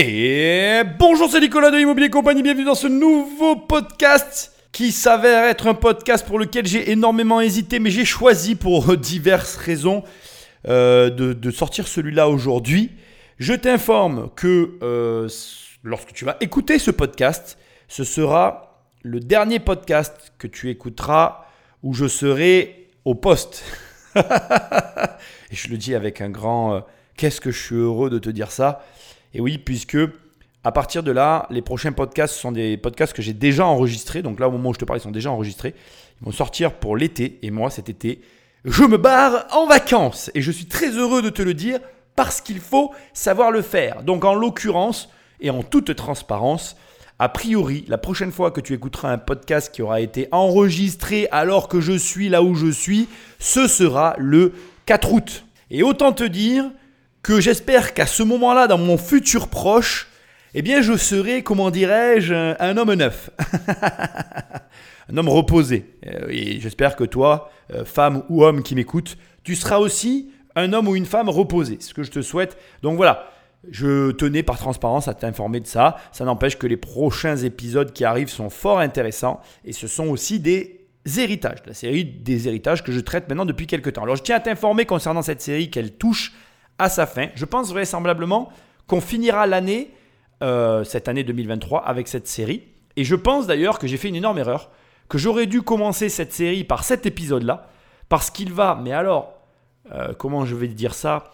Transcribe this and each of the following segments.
Et bonjour, c'est Nicolas de Immobilier Compagnie, bienvenue dans ce nouveau podcast qui s'avère être un podcast pour lequel j'ai énormément hésité, mais j'ai choisi pour diverses raisons euh, de, sortir celui-là aujourd'hui. Je t'informe que euh, lorsque tu vas écouter ce podcast, ce sera le dernier podcast que tu écouteras où je serai au poste. Et je le dis avec un grand euh, qu'est-ce que je suis heureux de te dire ça. Et oui, puisque à partir de là, les prochains podcasts sont des podcasts que j'ai déjà enregistrés. Donc là, au moment où je te parle, ils sont déjà enregistrés. Ils vont sortir pour l'été. Et moi, cet été, je me barre en vacances. Et je suis très heureux de te le dire parce qu'il faut savoir le faire. Donc en l'occurrence, et en toute transparence, a priori, la prochaine fois que tu écouteras un podcast qui aura été enregistré alors que je suis là où je suis, ce sera le 4 août. Et autant te dire que j'espère qu'à ce moment-là, dans mon futur proche, eh bien, je serai, comment dirais-je, un, homme neuf. un homme reposé. Euh, Et j'espère que toi, euh, femme ou homme qui m'écoute, tu seras aussi un homme ou une femme reposé. C'est ce que je te souhaite. Donc voilà, je tenais par transparence à t'informer de ça. Ça n'empêche que les prochains épisodes qui arrivent sont fort intéressants. Et ce sont aussi des héritages, la série des héritages que je traite maintenant depuis quelques temps. Alors je tiens à t'informer concernant cette série qu'elle touche à sa fin. Je pense vraisemblablement qu'on finira l'année, euh, cette année 2023, avec cette série. Et je pense d'ailleurs que j'ai fait une énorme erreur, que j'aurais dû commencer cette série par cet épisode-là, parce qu'il va, mais alors, euh, comment je vais dire ça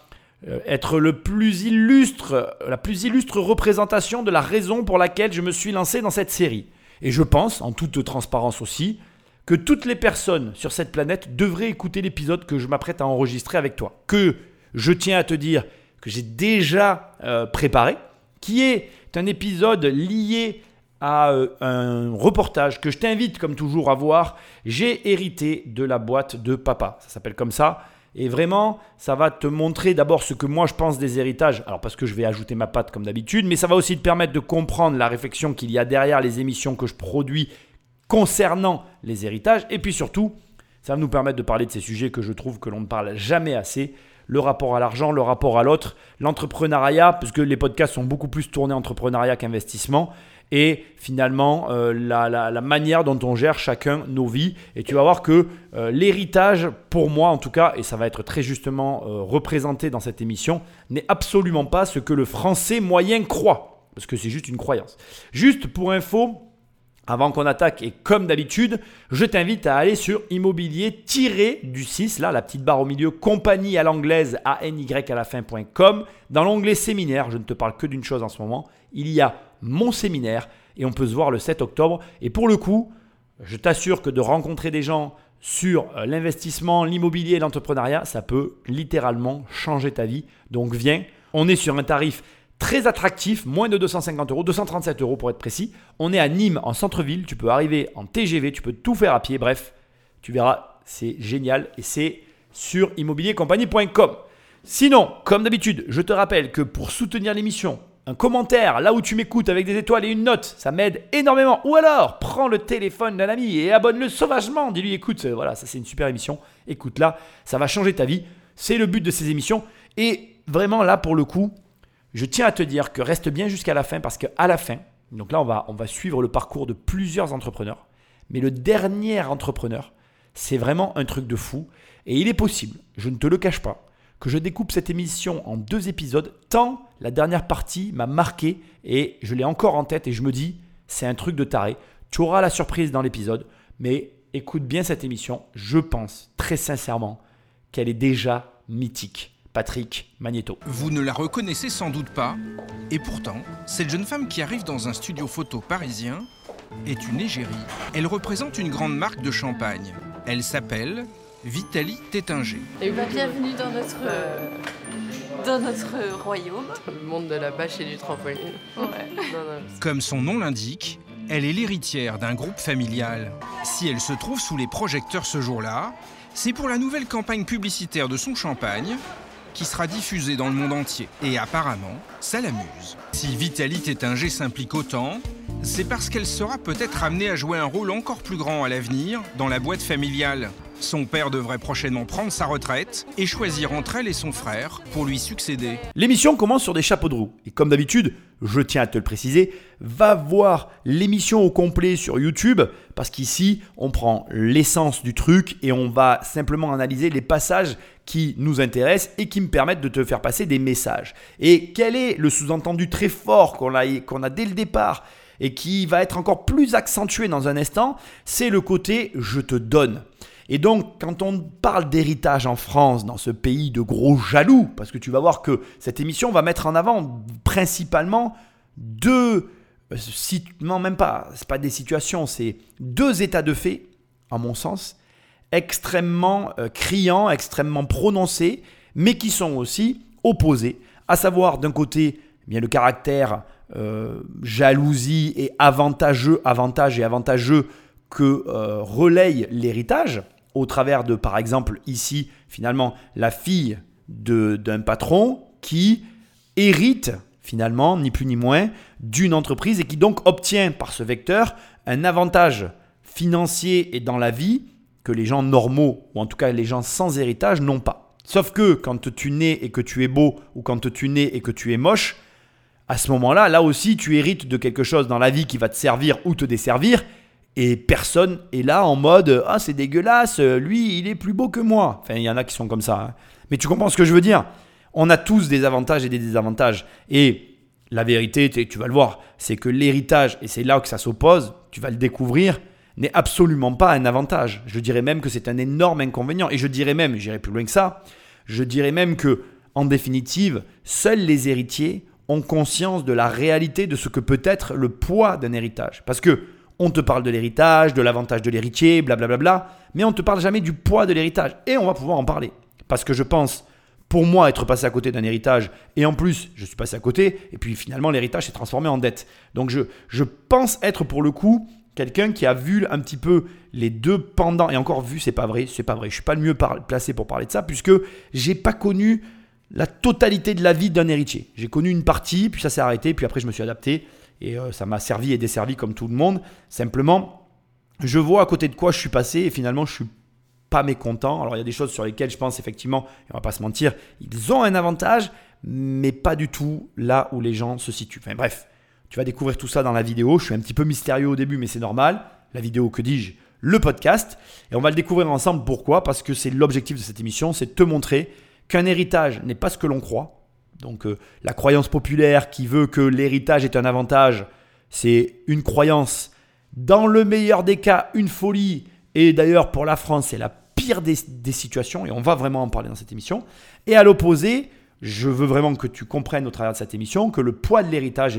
euh, être le plus illustre, la plus illustre représentation de la raison pour laquelle je me suis lancé dans cette série. Et je pense, en toute transparence aussi, que toutes les personnes sur cette planète devraient écouter l'épisode que je m'apprête à enregistrer avec toi. Que je tiens à te dire que j'ai déjà euh, préparé, qui est un épisode lié à euh, un reportage que je t'invite comme toujours à voir. J'ai hérité de la boîte de papa. Ça s'appelle comme ça. Et vraiment, ça va te montrer d'abord ce que moi je pense des héritages. Alors parce que je vais ajouter ma patte comme d'habitude, mais ça va aussi te permettre de comprendre la réflexion qu'il y a derrière les émissions que je produis concernant les héritages. Et puis surtout, ça va nous permettre de parler de ces sujets que je trouve que l'on ne parle jamais assez. Le rapport à l'argent, le rapport à l'autre, l'entrepreneuriat, puisque les podcasts sont beaucoup plus tournés entrepreneuriat qu'investissement et finalement euh, la, manière dont on gère chacun nos vies. Et tu vas voir que euh, l'héritage, pour moi en tout cas, et ça va être très justement euh, représenté dans cette émission, n'est absolument pas ce que le français moyen croit. Parce que c'est juste une croyance. Juste pour info, avant qu'on attaque, et comme d'habitude, je t'invite à aller sur immobilier-du 6, là, la petite barre au milieu, compagnie à l'anglaise, A-N-Y à la fin.com. Dans l'onglet séminaire, je ne te parle que d'une chose en ce moment, il y a mon séminaire, et on peut se voir le 7 octobre. Et pour le coup, je t'assure que de rencontrer des gens sur euh, l'investissement, l'immobilier et l'entrepreneuriat, ça peut littéralement changer ta vie. Donc viens, on est sur un tarif très attractif, moins de 250 euros, 237 euros pour être précis. On est à Nîmes, en centre-ville, tu peux arriver en TGV, tu peux tout faire à pied, bref, tu verras, c'est génial et c'est sur immobiliercompagnie.com. Sinon, comme d'habitude, je te rappelle que pour soutenir l'émission, un commentaire là où tu m'écoutes avec des étoiles et une note, ça m'aide énormément. Ou alors, prends le téléphone d'un ami et abonne-le sauvagement. Dis-lui, écoute, euh, voilà, ça c'est une super émission. Écoute-la, ça va changer ta vie. C'est le but de ces émissions. Et vraiment, là, pour le coup, je tiens à te dire que reste bien jusqu'à la fin parce qu'à la fin, donc là, on va, on va suivre le parcours de plusieurs entrepreneurs. Mais le dernier entrepreneur, c'est vraiment un truc de fou. Et il est possible, je ne te le cache pas, que je découpe cette émission en deux épisodes, tant la dernière partie m'a marqué et je l'ai encore en tête et je me dis, c'est un truc de taré. Tu auras la surprise dans l'épisode, mais écoute bien cette émission. Je pense très sincèrement qu'elle est déjà mythique. Patrick Magneto. Vous ne la reconnaissez sans doute pas, et pourtant, cette jeune femme qui arrive dans un studio photo parisien est une égérie. Elle représente une grande marque de champagne. Elle s'appelle Vitalie Tétinger. Et bienvenue dans notre, euh, dans notre royaume. Le monde de la bâche et du trampoline. Ouais. Comme son nom l'indique, elle est l'héritière d'un groupe familial. Si elle se trouve sous les projecteurs ce jour-là, c'est pour la nouvelle campagne publicitaire de son champagne qui sera diffusée dans le monde entier. Et apparemment, ça l'amuse. Si Vitalie Tétinger s'implique autant, c'est parce qu'elle sera peut-être amenée à jouer un rôle encore plus grand à l'avenir dans la boîte familiale. Son père devrait prochainement prendre sa retraite et choisir entre elle et son frère pour lui succéder. L'émission commence sur des chapeaux de roue. Et comme d'habitude, je tiens à te le préciser, va voir l'émission au complet sur YouTube parce qu'ici, on prend l'essence du truc et on va simplement analyser les passages qui nous intéressent et qui me permettent de te faire passer des messages. Et quel est le sous-entendu très fort qu'on a, dès le départ et qui va être encore plus accentué dans un instant, c'est le côté je te donne. Et donc, quand on parle d'héritage en France, dans ce pays de gros jaloux, parce que tu vas voir que cette émission va mettre en avant principalement deux, euh, non même pas, c'est pas des situations, c'est deux états de fait, à mon sens, extrêmement euh, criants, extrêmement prononcés, mais qui sont aussi opposés, à savoir d'un côté, eh bien le caractère euh, jalousie et avantageux, avantage et avantageux que relaye l'héritage, au travers de, par exemple, ici, finalement, la fille d'un patron qui hérite, finalement, ni plus ni moins, d'une entreprise et qui donc obtient par ce vecteur un avantage financier et dans la vie que les gens normaux, ou en tout cas les gens sans héritage, n'ont pas. Sauf que quand tu nais et que tu es beau, ou quand tu nais et que tu es moche, à ce moment-là, là aussi, tu hérites de quelque chose dans la vie qui va te servir ou te desservir, et personne est là en mode Ah, c'est dégueulasse, lui, il est plus beau que moi. Enfin, il y en a qui sont comme ça. Hein. Mais tu comprends ce que je veux dire? On a tous des avantages et des désavantages. Et la vérité, tu vas le voir, c'est que l'héritage, et c'est là que ça s'oppose, tu vas le découvrir, n'est absolument pas un avantage. Je dirais même que c'est un énorme inconvénient. Et je dirais même, j'irai plus loin que ça, je dirais même que, en définitive, seuls les héritiers ont conscience de la réalité de ce que peut être le poids d'un héritage. Parce que on te parle de l'héritage, de l'avantage de l'héritier, blablabla, mais on ne te parle jamais du poids de l'héritage. Et on va pouvoir en parler. Parce que je pense, pour moi, être passé à côté d'un héritage, et en plus, je suis passé à côté, et puis finalement, l'héritage s'est transformé en dette. Donc je, je pense être pour le coup quelqu'un qui a vu un petit peu les deux pendant, et encore vu, c'est pas vrai, c'est pas vrai, je suis pas le mieux placé pour parler de ça, puisque j'ai pas connu la totalité de la vie d'un héritier. J'ai connu une partie, puis ça s'est arrêté, puis après je me suis adapté. Et euh, ça m'a servi et desservi comme tout le monde. Simplement, je vois à côté de quoi je suis passé et finalement, je suis pas mécontent. Alors, il y a des choses sur lesquelles je pense effectivement, et on va pas se mentir, ils ont un avantage, mais pas du tout là où les gens se situent. Enfin, bref, tu vas découvrir tout ça dans la vidéo. Je suis un petit peu mystérieux au début, mais c'est normal. La vidéo, que dis-je? Le podcast. Et on va le découvrir ensemble. Pourquoi? Parce que c'est l'objectif de cette émission, c'est de te montrer qu'un héritage n'est pas ce que l'on croit, donc euh, la croyance populaire qui veut que l'héritage est un avantage, c'est une croyance, dans le meilleur des cas, une folie. Et d'ailleurs, pour la France, c'est la pire des, situations, et on va vraiment en parler dans cette émission. Et à l'opposé, je veux vraiment que tu comprennes au travers de cette émission que le poids de l'héritage,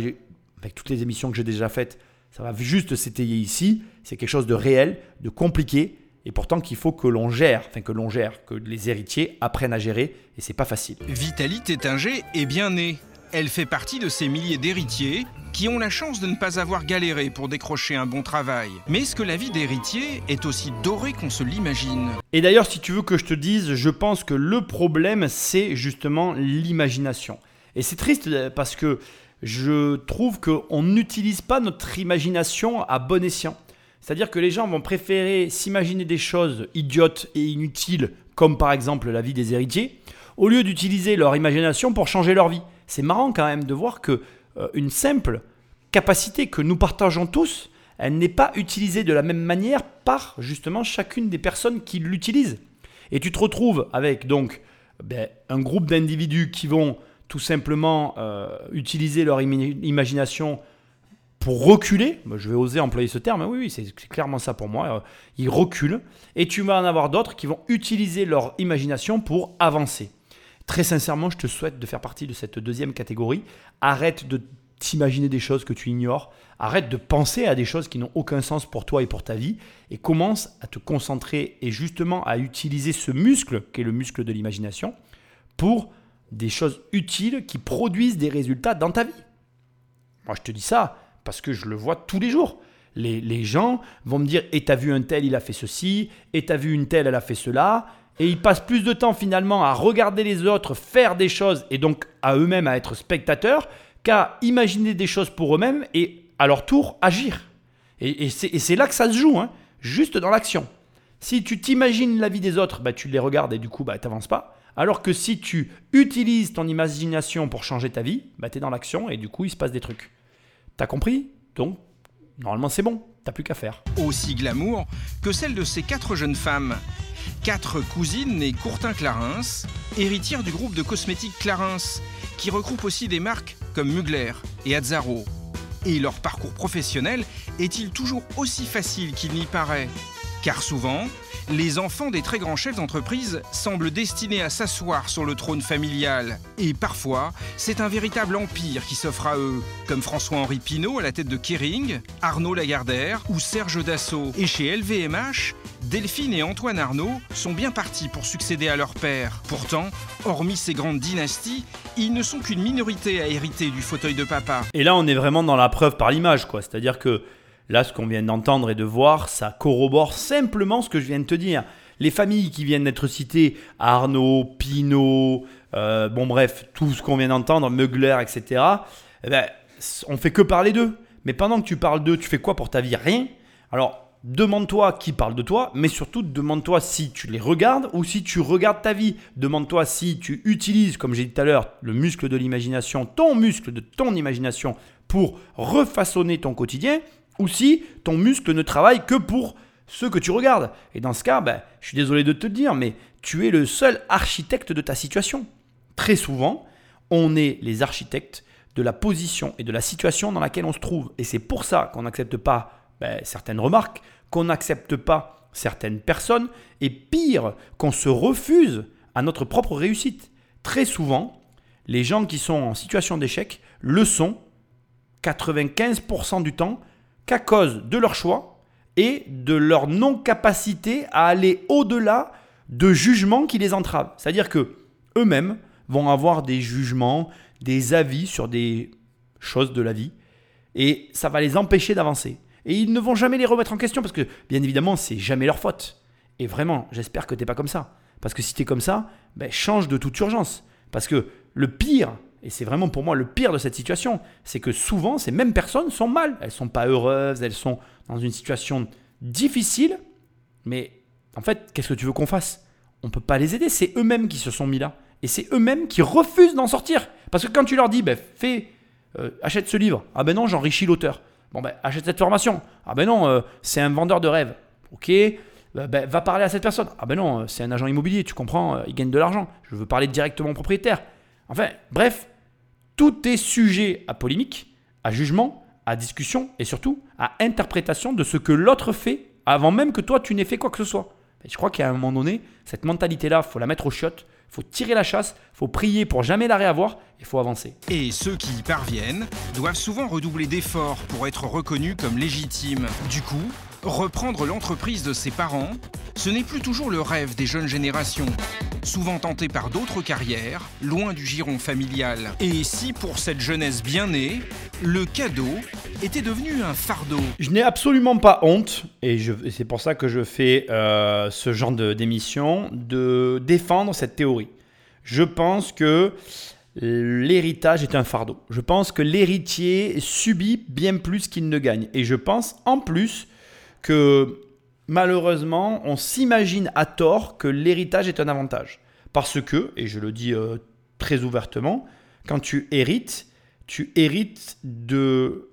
avec toutes les émissions que j'ai déjà faites, ça va juste s'étayer ici, c'est quelque chose de réel, de compliqué, et pourtant qu'il faut que l'on gère, enfin que l'on gère, que les héritiers apprennent à gérer, et c'est pas facile. Vitalie Tétinger est bien née. Elle fait partie de ces milliers d'héritiers qui ont la chance de ne pas avoir galéré pour décrocher un bon travail. Mais est-ce que la vie d'héritier est aussi dorée qu'on se l'imagine Et d'ailleurs, si tu veux que je te dise, je pense que le problème, c'est justement l'imagination. Et c'est triste parce que je trouve qu'on n'utilise pas notre imagination à bon escient. C'est-à-dire que les gens vont préférer s'imaginer des choses idiotes et inutiles, comme par exemple la vie des héritiers, au lieu d'utiliser leur imagination pour changer leur vie. C'est marrant quand même de voir que euh, une simple capacité que nous partageons tous, elle n'est pas utilisée de la même manière par justement chacune des personnes qui l'utilisent. Et tu te retrouves avec donc ben, un groupe d'individus qui vont tout simplement euh, utiliser leur imagination pour reculer, je vais oser employer ce terme, oui, oui c'est clairement ça pour moi, euh, ils reculent, et tu vas en avoir d'autres qui vont utiliser leur imagination pour avancer. Très sincèrement, je te souhaite de faire partie de cette deuxième catégorie. Arrête de t'imaginer des choses que tu ignores, arrête de penser à des choses qui n'ont aucun sens pour toi et pour ta vie, et commence à te concentrer et justement à utiliser ce muscle, qui est le muscle de l'imagination, pour des choses utiles qui produisent des résultats dans ta vie. Moi, je te dis ça, parce que je le vois tous les jours. Les, gens vont me dire Et t'as vu un tel, il a fait ceci, et t'as vu une telle, elle a fait cela. Et ils passent plus de temps finalement à regarder les autres faire des choses et donc à eux-mêmes à être spectateurs qu'à imaginer des choses pour eux-mêmes et à leur tour agir. Et, c'est là que ça se joue, hein, juste dans l'action. Si tu t'imagines la vie des autres, bah, tu les regardes et du coup, bah, tu n'avances pas. Alors que si tu utilises ton imagination pour changer ta vie, bah, tu es dans l'action et du coup, il se passe des trucs. T'as compris? Donc, normalement, c'est bon. T'as plus qu'à faire. Aussi glamour que celle de ces quatre jeunes femmes. Quatre cousines nées Courtin Clarins, héritières du groupe de cosmétiques Clarins, qui regroupe aussi des marques comme Mugler et Azzaro. Et leur parcours professionnel est-il toujours aussi facile qu'il n'y paraît? Car souvent, les enfants des très grands chefs d'entreprise semblent destinés à s'asseoir sur le trône familial. Et parfois, c'est un véritable empire qui s'offre à eux, comme François-Henri Pinault à la tête de Kering, Arnaud Lagardère ou Serge Dassault. Et chez LVMH, Delphine et Antoine Arnaud sont bien partis pour succéder à leur père. Pourtant, hormis ces grandes dynasties, ils ne sont qu'une minorité à hériter du fauteuil de papa. Et là, on est vraiment dans la preuve par l'image, quoi. C'est-à-dire que Là, ce qu'on vient d'entendre et de voir, ça corrobore simplement ce que je viens de te dire. Les familles qui viennent d'être citées, Arnaud, Pinault, euh, bon bref, tout ce qu'on vient d'entendre, Meugler, etc., eh ben, on fait que parler d'eux. Mais pendant que tu parles d'eux, tu fais quoi pour ta vie? Rien. Alors, demande-toi qui parle de toi, mais surtout demande-toi si tu les regardes ou si tu regardes ta vie. Demande-toi si tu utilises, comme j'ai dit tout à l'heure, le muscle de l'imagination, ton muscle de ton imagination pour refaçonner ton quotidien ou si ton muscle ne travaille que pour ce que tu regardes. Et dans ce cas, ben, je suis désolé de te le dire, mais tu es le seul architecte de ta situation. Très souvent, on est les architectes de la position et de la situation dans laquelle on se trouve. Et c'est pour ça qu'on n'accepte pas ben, certaines remarques, qu'on n'accepte pas certaines personnes, et pire, qu'on se refuse à notre propre réussite. Très souvent, les gens qui sont en situation d'échec le sont 95% du temps qu'à cause de leur choix et de leur non-capacité à aller au-delà de jugements qui les entravent. C'est-à-dire que eux-mêmes vont avoir des jugements, des avis sur des choses de la vie et ça va les empêcher d'avancer. Et ils ne vont jamais les remettre en question parce que bien évidemment, c'est jamais leur faute. Et vraiment, j'espère que tu n'es pas comme ça. Parce que si tu es comme ça, ben, change de toute urgence. Parce que le pire, et c'est vraiment pour moi le pire de cette situation, c'est que souvent ces mêmes personnes sont mal. Elles sont pas heureuses, elles sont dans une situation difficile, mais en fait, qu'est-ce que tu veux qu'on fasse? On ne peut pas les aider, c'est eux-mêmes qui se sont mis là. Et c'est eux-mêmes qui refusent d'en sortir. Parce que quand tu leur dis, ben, fais, euh, achète ce livre, ah ben non, j'enrichis l'auteur. Bon ben, achète cette formation. Ah ben non, euh, c'est un vendeur de rêves. Ok, ben, ben, va parler à cette personne. Ah ben non, c'est un agent immobilier, tu comprends, euh, il gagne de l'argent. Je veux parler directement au propriétaire. Enfin, bref, tout est sujet à polémique, à jugement, à discussion et surtout à interprétation de ce que l'autre fait avant même que toi tu n'aies fait quoi que ce soit. Et je crois qu'à un moment donné, cette mentalité-là, faut la mettre au chiottes, faut tirer la chasse, faut prier pour jamais la réavoir il faut avancer. Et ceux qui y parviennent doivent souvent redoubler d'efforts pour être reconnus comme légitimes. Du coup, reprendre l'entreprise de ses parents, ce n'est plus toujours le rêve des jeunes générations, souvent tentés par d'autres carrières, loin du giron familial. Et si pour cette jeunesse bien née, le cadeau était devenu un fardeau? Je n'ai absolument pas honte, et, c'est pour ça que je fais euh, ce genre d'émission, de défendre cette théorie. Je pense que l'héritage est un fardeau. Je pense que l'héritier subit bien plus qu'il ne gagne. Et je pense en plus que malheureusement, on s'imagine à tort que l'héritage est un avantage. Parce que, et je le dis euh, très ouvertement, quand tu hérites, tu hérites de,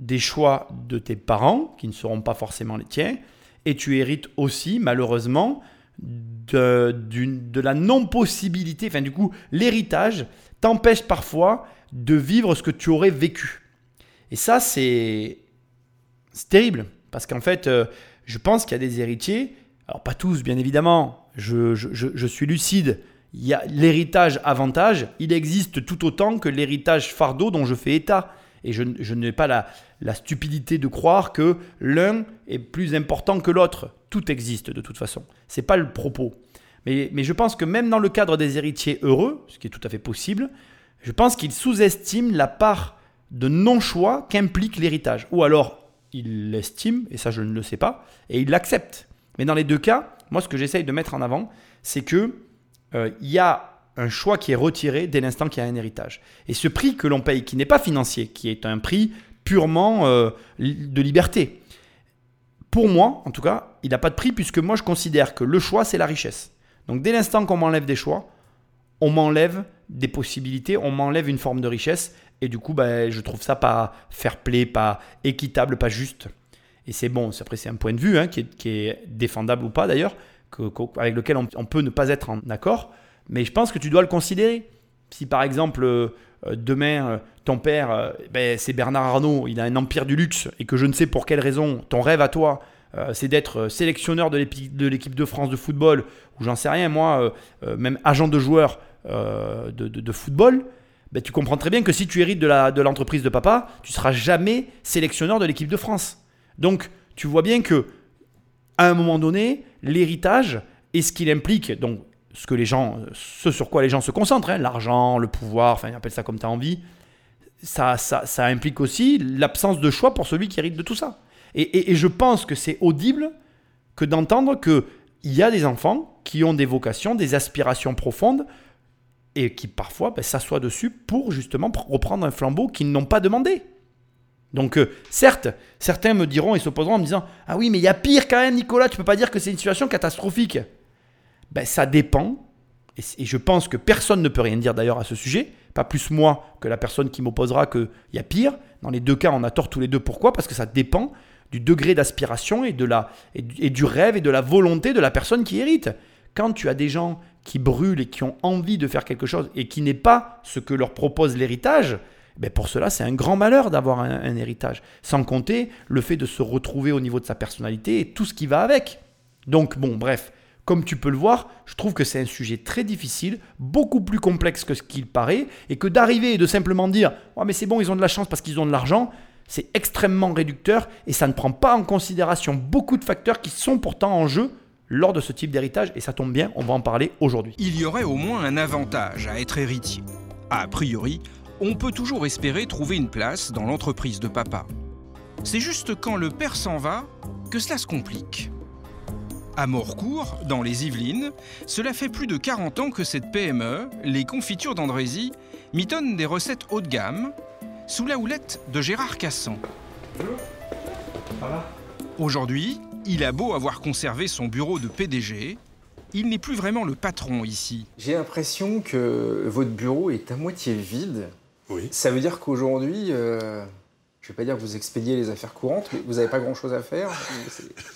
des choix de tes parents, qui ne seront pas forcément les tiens, et tu hérites aussi, malheureusement, de, de la non-possibilité, enfin du coup, l'héritage t'empêche parfois de vivre ce que tu aurais vécu. Et ça, c'est terrible. Parce qu'en fait, euh, je pense qu'il y a des héritiers, alors pas tous bien évidemment, je, suis lucide, il y a l'héritage avantage, il existe tout autant que l'héritage fardeau dont je fais état. Et je, n'ai pas la, la, stupidité de croire que l'un est plus important que l'autre. Tout existe de toute façon. Ce n'est pas le propos. Mais, mais, je pense que même dans le cadre des héritiers heureux, ce qui est tout à fait possible, je pense qu'ils sous-estiment la part de non-choix qu'implique l'héritage. Ou alors il l'estime, et ça je ne le sais pas, et il l'accepte. Mais dans les deux cas, moi ce que j'essaye de mettre en avant, c'est que euh, il y a un choix qui est retiré dès l'instant qu'il y a un héritage. Et ce prix que l'on paye, qui n'est pas financier, qui est un prix purement euh, de liberté, pour moi, en tout cas, il n'a pas de prix puisque moi je considère que le choix, c'est la richesse. Donc dès l'instant qu'on m'enlève des choix, on m'enlève des possibilités, on m'enlève une forme de richesse. Et du coup, ben, je trouve ça pas fair play, pas équitable, pas juste. Et c'est bon, après c'est un point de vue hein, qui, est, défendable ou pas d'ailleurs, avec lequel on, peut ne pas être en accord. Mais je pense que tu dois le considérer. Si par exemple, euh, demain, euh, ton père, euh, ben, c'est Bernard Arnault, il a un empire du luxe, et que je ne sais pour quelle raison, ton rêve à toi, c'est d'être sélectionneur de l'équipe de France de football, ou j'en sais rien, moi, même agent de joueur de, football, ben, tu comprends très bien que si tu hérites de l'entreprise de, de papa, tu seras jamais sélectionneur de l'équipe de France. Donc, tu vois bien que à un moment donné, l'héritage et ce qu'il implique, donc ce que les gens, ce sur quoi les gens se concentrent, hein, l'argent, le pouvoir, enfin appelle ça comme tu as envie, ça, ça, ça, implique aussi l'absence de choix pour celui qui hérite de tout ça. Et, je pense que c'est audible que d'entendre qu'il y a des enfants qui ont des vocations, des aspirations profondes, et qui parfois ben, s'assoient dessus pour justement reprendre un flambeau qu'ils n'ont pas demandé. Donc euh, certes, certains me diront et s'opposeront en me disant Ah oui, mais il y a pire quand même, Nicolas, tu peux pas dire que c'est une situation catastrophique. Ben, ça dépend. Et, je pense que personne ne peut rien dire d'ailleurs à ce sujet. Pas plus moi que la personne qui m'opposera qu'il y a pire. Dans les deux cas, on a tort tous les deux. Pourquoi? Parce que ça dépend du degré d'aspiration et, de la, et du rêve et de la volonté de la personne qui hérite. Quand tu as des gens qui brûlent et qui ont envie de faire quelque chose et qui n'est pas ce que leur propose l'héritage, ben pour cela, c'est un grand malheur d'avoir un, héritage. Sans compter le fait de se retrouver au niveau de sa personnalité et tout ce qui va avec. Donc, bon, bref, comme tu peux le voir, je trouve que c'est un sujet très difficile, beaucoup plus complexe que ce qu'il paraît, et que d'arriver et de simplement dire oh, mais c'est bon, ils ont de la chance parce qu'ils ont de l'argent, c'est extrêmement réducteur et ça ne prend pas en considération beaucoup de facteurs qui sont pourtant en jeu lors de ce type d'héritage, et ça tombe bien, on va en parler aujourd'hui. Il y aurait au moins un avantage à être héritier. A priori, on peut toujours espérer trouver une place dans l'entreprise de papa. C'est juste quand le père s'en va que cela se complique. À Morcourt, dans les Yvelines, cela fait plus de 40 ans que cette PME, les confitures d'Andrézy, mitonne des recettes haut de gamme, sous la houlette de Gérard Cassan. Aujourd'hui, il a beau avoir conservé son bureau de PDG, il n'est plus vraiment le patron ici. J'ai l'impression que votre bureau est à moitié vide oui. Ça veut dire qu'aujourd'hui, euh, je ne vais pas dire que vous expédiez les affaires courantes, mais vous n'avez pas grand-chose à faire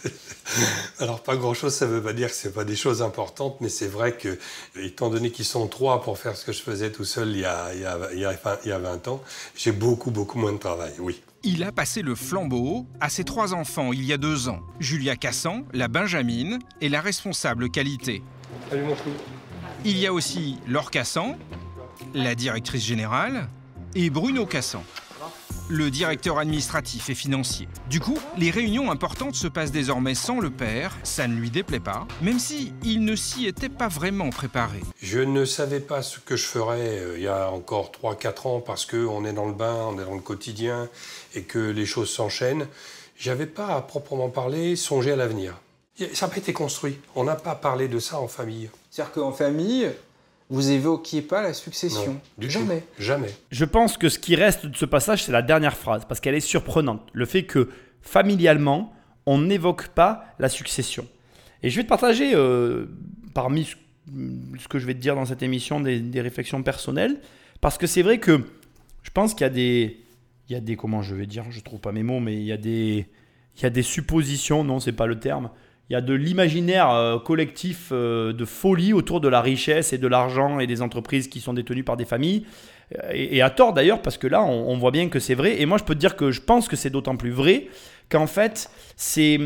Alors, pas grand-chose, ça ne veut pas dire que ce pas des choses importantes, mais c'est vrai que, étant donné qu'ils sont trois pour faire ce que je faisais tout seul il y a, il y a, il y a 20 ans, j'ai beaucoup, beaucoup moins de travail, oui. Il a passé le flambeau à ses trois enfants il y a deux ans. Julia Cassan, la Benjamine et la responsable qualité. Salut mon chou. Il y a aussi Laure Cassan, la directrice générale, et Bruno Cassan, le directeur administratif et financier. Du coup, les réunions importantes se passent désormais sans le père, ça ne lui déplaît pas, même si il ne s'y était pas vraiment préparé. Je ne savais pas ce que je ferais euh, il y a encore 3-4 ans parce qu'on est dans le bain, on est dans le quotidien et que les choses s'enchaînent. J'avais pas à proprement parler songé à l'avenir. Ça n'a pas été construit. On n'a pas parlé de ça en famille. C'est-à-dire qu'en famille, vous évoquiez pas la succession. Jamais. Jamais. Je pense que ce qui reste de ce passage, c'est la dernière phrase, parce qu'elle est surprenante. Le fait que familialement, on n'évoque pas la succession. Et je vais te partager, euh, parmi ce que je vais te dire dans cette émission, des, réflexions personnelles, parce que c'est vrai que je pense qu'il y a des, il y a des, comment je vais dire, je trouve pas mes mots, mais il y a des, il y a des suppositions, non, c'est pas le terme, il y a de l'imaginaire euh, collectif euh, de folie autour de la richesse et de l'argent et des entreprises qui sont détenues par des familles. Euh, et, à tort d'ailleurs, parce que là, on, voit bien que c'est vrai. Et moi, je peux te dire que je pense que c'est d'autant plus vrai qu'en fait, c'est,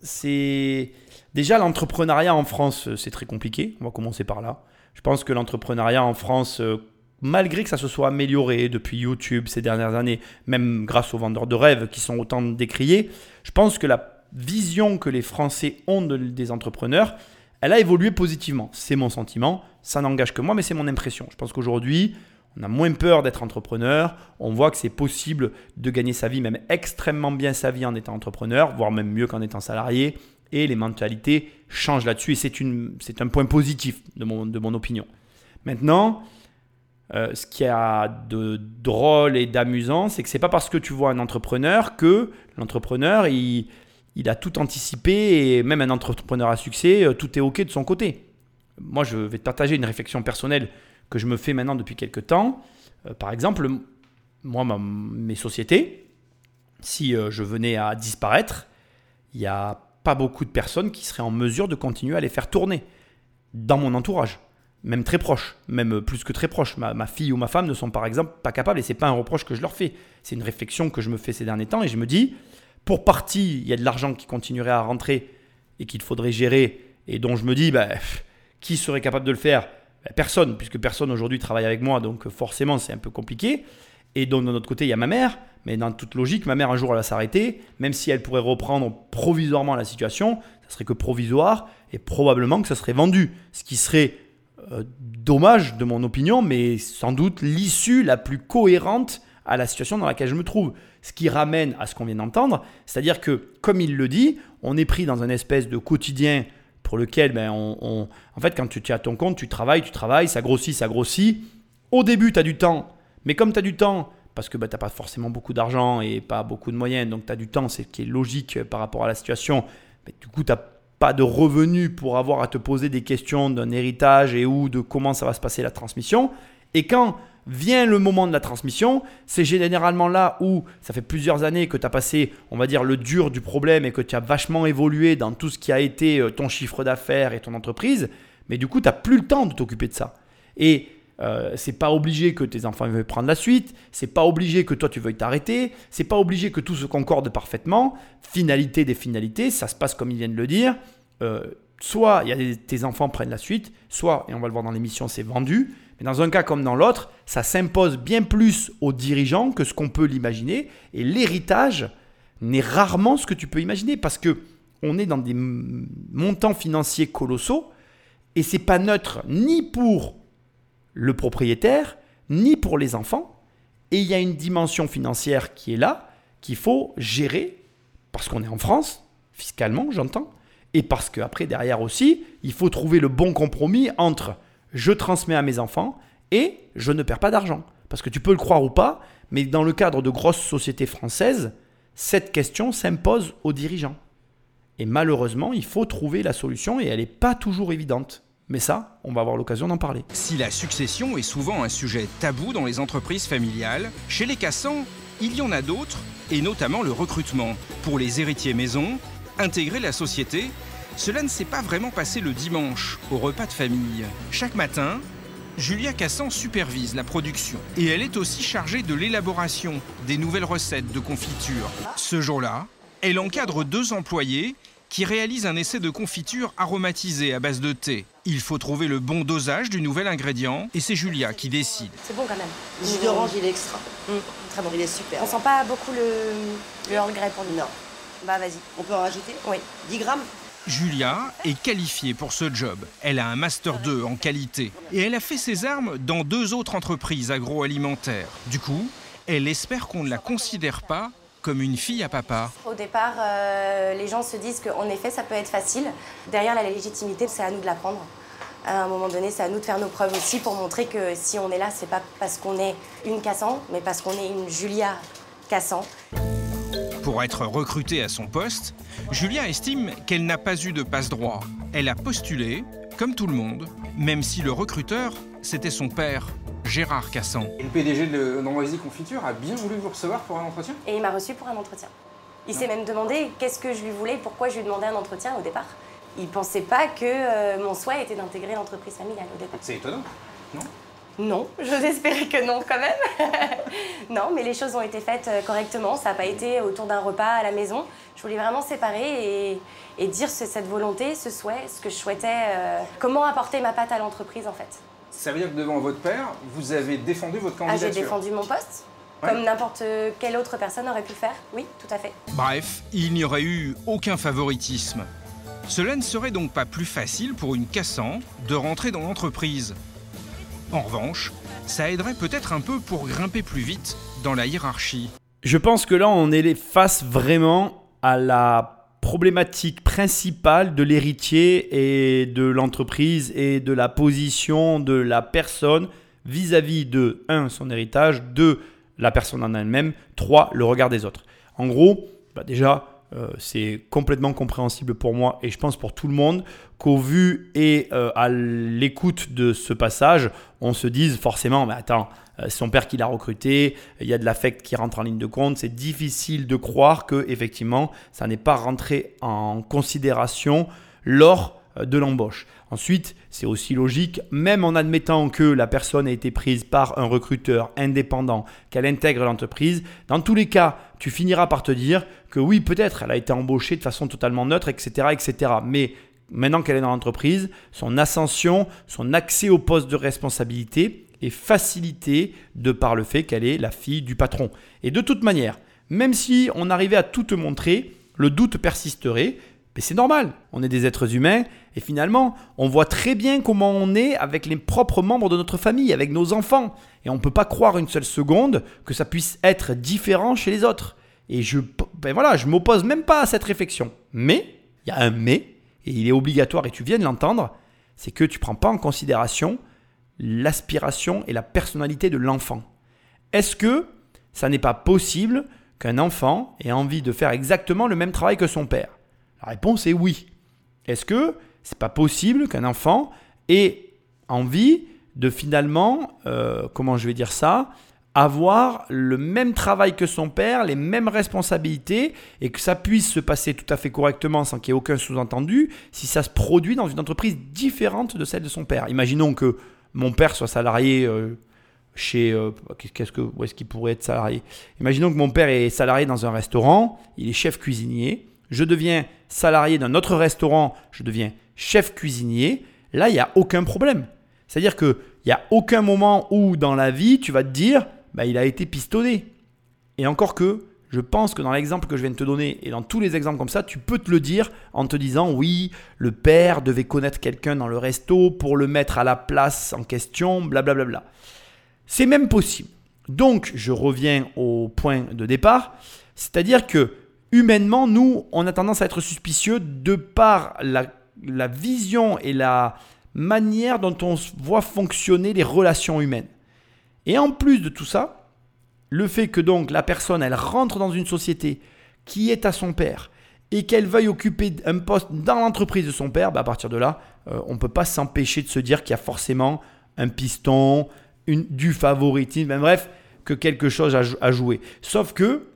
c'est déjà l'entrepreneuriat en France, c'est très compliqué. On va commencer par là. Je pense que l'entrepreneuriat en France, malgré que ça se soit amélioré depuis YouTube ces dernières années, même grâce aux vendeurs de rêves qui sont autant décriés, je pense que la vision que les Français ont des entrepreneurs, elle a évolué positivement. C'est mon sentiment, ça n'engage que moi, mais c'est mon impression. Je pense qu'aujourd'hui, on a moins peur d'être entrepreneur, on voit que c'est possible de gagner sa vie, même extrêmement bien sa vie en étant entrepreneur, voire même mieux qu'en étant salarié, et les mentalités changent là-dessus, et c'est un point positif de mon, de opinion. Maintenant, euh, ce qui a de drôle et d'amusant, c'est que c'est pas parce que tu vois un entrepreneur que l'entrepreneur, il, il a tout anticipé et même un entrepreneur à succès, euh, tout est OK de son côté. Moi, je vais partager une réflexion personnelle que je me fais maintenant depuis quelques temps. Euh, par exemple, moi, mes sociétés, si euh, je venais à disparaître, il n'y a pas beaucoup de personnes qui seraient en mesure de continuer à les faire tourner dans mon entourage, même très proche, même plus que très proche. Ma, ma fille ou ma femme ne sont par exemple pas capables et c'est pas un reproche que je leur fais. C'est une réflexion que je me fais ces derniers temps et je me dis, pour partie, il y a de l'argent qui continuerait à rentrer et qu'il faudrait gérer. Et dont je me dis, bah, qui serait capable de le faire? Bah, Personne, puisque personne aujourd'hui travaille avec moi, donc forcément c'est un peu compliqué. Et donc de notre côté, il y a ma mère, mais dans toute logique, ma mère un jour elle va s'arrêter, même si elle pourrait reprendre provisoirement la situation, ça serait que provisoire et probablement que ça serait vendu, ce qui serait euh, dommage de mon opinion, mais sans doute l'issue la plus cohérente à la situation dans laquelle je me trouve. Ce qui ramène à ce qu'on vient d'entendre, c'est-à-dire que, comme il le dit, on est pris dans un espèce de quotidien pour lequel, ben, on, on- en fait, quand tu es à ton compte, tu travailles, tu travailles, ça grossit, ça grossit. Au début, tu as du temps, mais comme tu as du temps, parce que ben, tu n'as pas forcément beaucoup d'argent et pas beaucoup de moyens, donc tu as du temps, c'est ce qui est logique euh, par rapport à la situation, mais du coup, tu n'as pas de revenus pour avoir à te poser des questions d'un héritage et ou de comment ça va se passer la transmission. Et quand vient le moment de la transmission, c'est généralement là où ça fait plusieurs années que tu as passé, on va dire, le dur du problème et que tu as vachement évolué dans tout ce qui a été euh, ton chiffre d'affaires et ton entreprise, mais du coup, tu n'as plus le temps de t'occuper de ça. Et euh, c'est pas obligé que tes enfants veuillent prendre la suite, c'est pas obligé que toi tu veuilles t'arrêter, c'est pas obligé que tout se concorde parfaitement. Finalité des finalités, ça se passe comme ils viennent de le dire. Euh, soit il y a des- tes enfants prennent la suite, soit, et on va le voir dans l'émission, c'est vendu. Mais dans un cas comme dans l'autre, ça s'impose bien plus aux dirigeants que ce qu'on peut l'imaginer. Et l'héritage n'est rarement ce que tu peux imaginer parce que on est dans des montants financiers colossaux et c'est pas neutre ni pour le propriétaire ni pour les enfants. Et il y a une dimension financière qui est là, qu'il faut gérer, parce qu'on est en France, fiscalement, j'entends, et parce qu'après, derrière aussi, il faut trouver le bon compromis entre je transmets à mes enfants et je ne perds pas d'argent. Parce que tu peux le croire ou pas, mais dans le cadre de grosses sociétés françaises, cette question s'impose aux dirigeants. Et malheureusement, il faut trouver la solution et elle n'est pas toujours évidente. Mais ça, on va avoir l'occasion d'en parler. Si la succession est souvent un sujet tabou dans les entreprises familiales, chez les Cassans, il y en a d'autres, et notamment le recrutement. Pour les héritiers maison, intégrer la société, cela ne s'est pas vraiment passé le dimanche, au repas de famille. Chaque matin, Julia Cassan supervise la production et elle est aussi chargée de l'élaboration des nouvelles recettes de confiture. Ce jour-là, elle encadre deux employés qui réalisent un essai de confiture aromatisée à base de thé. Il faut trouver le bon dosage du nouvel ingrédient et c'est Julia qui décide. C'est bon quand même. Le jus d'orange, il est extra. Mm, Très bon. Il est super. On sent pas beaucoup le, le Earl Grey pour nous. Non. Bah vas-y. On peut en rajouter? Oui. 10 grammes? Julia est qualifiée pour ce job. Elle a un Master 2 en qualité et elle a fait ses armes dans deux autres entreprises agroalimentaires. Du coup, elle espère qu'on ne la considère pas comme une fille à papa. Au départ, euh, les gens se disent qu'en effet, ça peut être facile. Derrière la légitimité, c'est à nous de la prendre. À un moment donné, c'est à nous de faire nos preuves aussi pour montrer que si on est là, c'est pas parce qu'on est une Cassan, mais parce qu'on est une Julia Cassan. Pour être recrutée à son poste, Julia estime qu'elle n'a pas eu de passe-droit. Elle a postulé, comme tout le monde, même si le recruteur, c'était son père, Gérard Cassan. Et le PDG de Noisy Confiture a bien voulu vous recevoir pour un entretien? Et il m'a reçu pour un entretien. Il s'est même demandé qu'est-ce que je lui voulais, pourquoi je lui demandais un entretien au départ. Il pensait pas que euh, mon souhait était d'intégrer l'entreprise familiale au départ. C'est étonnant. Non, j'ose espérer que non quand même. non, mais les choses ont été faites euh, correctement. Ça n'a pas été autour d'un repas à la maison. Je voulais vraiment séparer et, et dire ce- cette volonté, ce souhait, ce que je souhaitais, euh, comment apporter ma patte à l'entreprise en fait. Ça veut dire que devant votre père, vous avez défendu votre Ah, j'ai candidature défendu mon poste, Ouais. comme n'importe quelle autre personne aurait pu le faire. Oui, tout à fait. Bref, il n'y aurait eu aucun favoritisme. Cela ne serait donc pas plus facile pour une Cassan de rentrer dans l'entreprise. En revanche, ça aiderait peut-être un peu pour grimper plus vite dans la hiérarchie. Je pense que là, on est face vraiment à la problématique principale de l'héritier et de l'entreprise et de la position de la personne vis-à-vis de 1. son héritage, 2. la personne en elle-même, 3. le regard des autres. En gros, bah déjà, euh, c'est complètement compréhensible pour moi et je pense pour tout le monde qu'au vu et euh, à l'écoute de ce passage, on se dise forcément, mais attends, euh, c'est son père qui l'a recruté, il y a de l'affect qui rentre en ligne de compte, c'est difficile de croire que effectivement ça n'est pas rentré en considération lors euh, de l'embauche. Ensuite, c'est aussi logique, même en admettant que la personne a été prise par un recruteur indépendant, qu'elle intègre l'entreprise, dans tous les cas, tu finiras par te dire que oui, peut-être, elle a été embauchée de façon totalement neutre, etc. etc. Mais maintenant qu'elle est dans l'entreprise, son ascension, son accès au poste de responsabilité est facilité de par le fait qu'elle est la fille du patron. Et de toute manière, même si on arrivait à tout te montrer, le doute persisterait, mais c'est normal, on est des êtres humains et finalement, on voit très bien comment on est avec les propres membres de notre famille, avec nos enfants. Et on ne peut pas croire une seule seconde que ça puisse être différent chez les autres. Et je ben voilà, je m'oppose même pas à cette réflexion. Mais, il y a un mais, et il est obligatoire et tu viens de l'entendre, c'est que tu ne prends pas en considération l'aspiration et la personnalité de l'enfant. Est-ce que ça n'est pas possible qu'un enfant ait envie de faire exactement le même travail que son père? La réponse est oui. Est-ce que c'est pas possible qu'un enfant ait envie de finalement, euh, comment je vais dire ça, avoir le même travail que son père, les mêmes responsabilités, et que ça puisse se passer tout à fait correctement sans qu'il y ait aucun sous-entendu, si ça se produit dans une entreprise différente de celle de son père. Imaginons que mon père soit salarié euh, chez... Euh, qu'est-ce que, où est-ce qu'il pourrait être salarié? Imaginons que mon père est salarié dans un restaurant, il est chef cuisinier, je deviens salarié d'un autre restaurant, je deviens chef cuisinier, là, il n'y a aucun problème. C'est-à-dire qu'il n'y a aucun moment où dans la vie, tu vas te dire, bah, il a été pistonné. Et encore que, je pense que dans l'exemple que je viens de te donner, et dans tous les exemples comme ça, tu peux te le dire en te disant, oui, le père devait connaître quelqu'un dans le resto pour le mettre à la place en question, blablabla. Bla bla. C'est même possible. Donc, je reviens au point de départ, c'est-à-dire que humainement, nous, on a tendance à être suspicieux de par la la vision et la manière dont on voit fonctionner les relations humaines. Et en plus de tout ça, le fait que donc la personne, elle rentre dans une société qui est à son père et qu'elle veuille occuper un poste dans l'entreprise de son père, bah à partir de là, euh, on ne peut pas s'empêcher de se dire qu'il y a forcément un piston, du favoritisme, bref, que quelque chose à jouer. Sauf que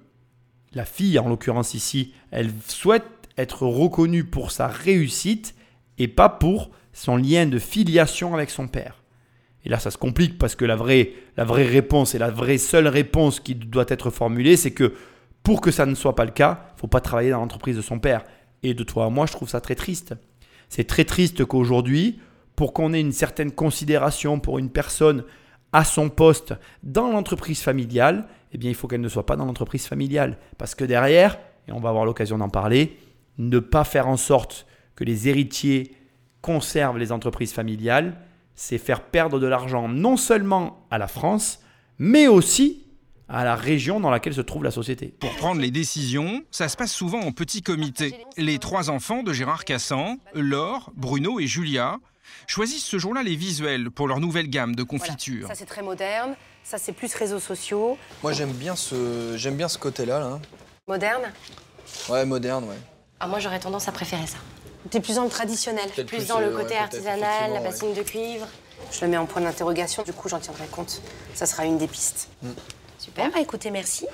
la fille, en l'occurrence ici, elle souhaite être reconnue pour sa réussite et pas pour son lien de filiation avec son père. Et là, ça se complique parce que la vraie, la vraie réponse et la vraie seule réponse qui doit être formulée, c'est que pour que ça ne soit pas le cas, il faut pas travailler dans l'entreprise de son père. Et de toi à moi, je trouve ça très triste. C'est très triste qu'aujourd'hui, pour qu'on ait une certaine considération pour une personne à son poste dans l'entreprise familiale, eh bien, il faut qu'elle ne soit pas dans l'entreprise familiale. Parce que derrière, et on va avoir l'occasion d'en parler, ne pas faire en sorte que les héritiers conservent les entreprises familiales, c'est faire perdre de l'argent non seulement à la France, mais aussi à la région dans laquelle se trouve la société. Pour prendre les décisions, ça se passe souvent en petit comité. Les trois enfants de Gérard Cassan, Laure, Bruno et Julia, choisissent ce jour-là les visuels pour leur nouvelle gamme de confitures. Ça c'est très moderne, ça c'est plus réseaux sociaux. Moi j'aime bien ce, j'aime bien ce côté-là. Là. Moderne? Ouais, moderne, ouais. Ah, moi j'aurais tendance à préférer ça. T'es plus dans le traditionnel, plus, plus, dans le côté artisanal, la bassine de cuivre. Je le mets en point d'interrogation, du coup j'en tiendrai compte. Ça sera une des pistes. Mm. Super, bah écoutez, merci.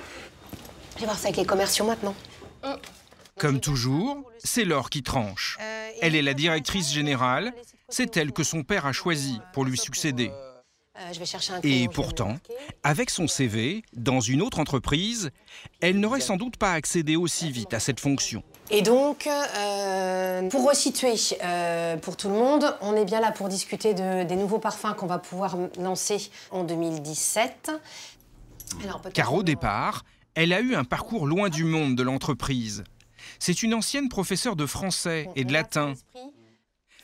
Je vais voir ça avec les commerciaux maintenant. Mm. Comme toujours, c'est Laure qui tranche. Euh, elle est la directrice générale, c'est elle que son père a choisi pour lui succéder. Euh, Et pourtant, avec son CV, dans une autre entreprise, elle n'aurait sans doute pas accédé aussi vite à cette fonction. Et donc, euh, pour resituer euh, pour tout le monde, on est bien là pour discuter de, des nouveaux parfums qu'on va pouvoir lancer en 2017. Car au départ, elle a eu un parcours loin du monde de l'entreprise. C'est une ancienne professeure de français et de latin.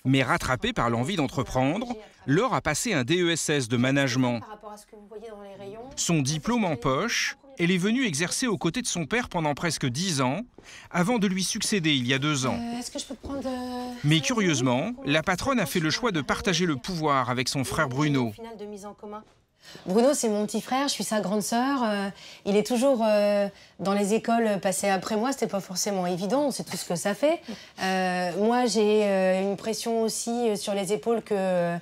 Mais rattrapée par l'envie d'entreprendre, Laure a passé un DESS de management. Son diplôme en poche, elle est venue exercer aux côtés de son père pendant presque dix ans, avant de lui succéder il y a deux ans. Euh, euh, Mais curieusement, la patronne a fait le choix de partager le pouvoir avec son frère Bruno. Bruno, c'est mon petit frère, je suis sa grande sœur. euh, il est toujours euh, dans les écoles euh, passé après moi, c'était pas forcément évident, on sait tout ce que ça fait. Euh, moi, j'ai une pression aussi sur les épaules que,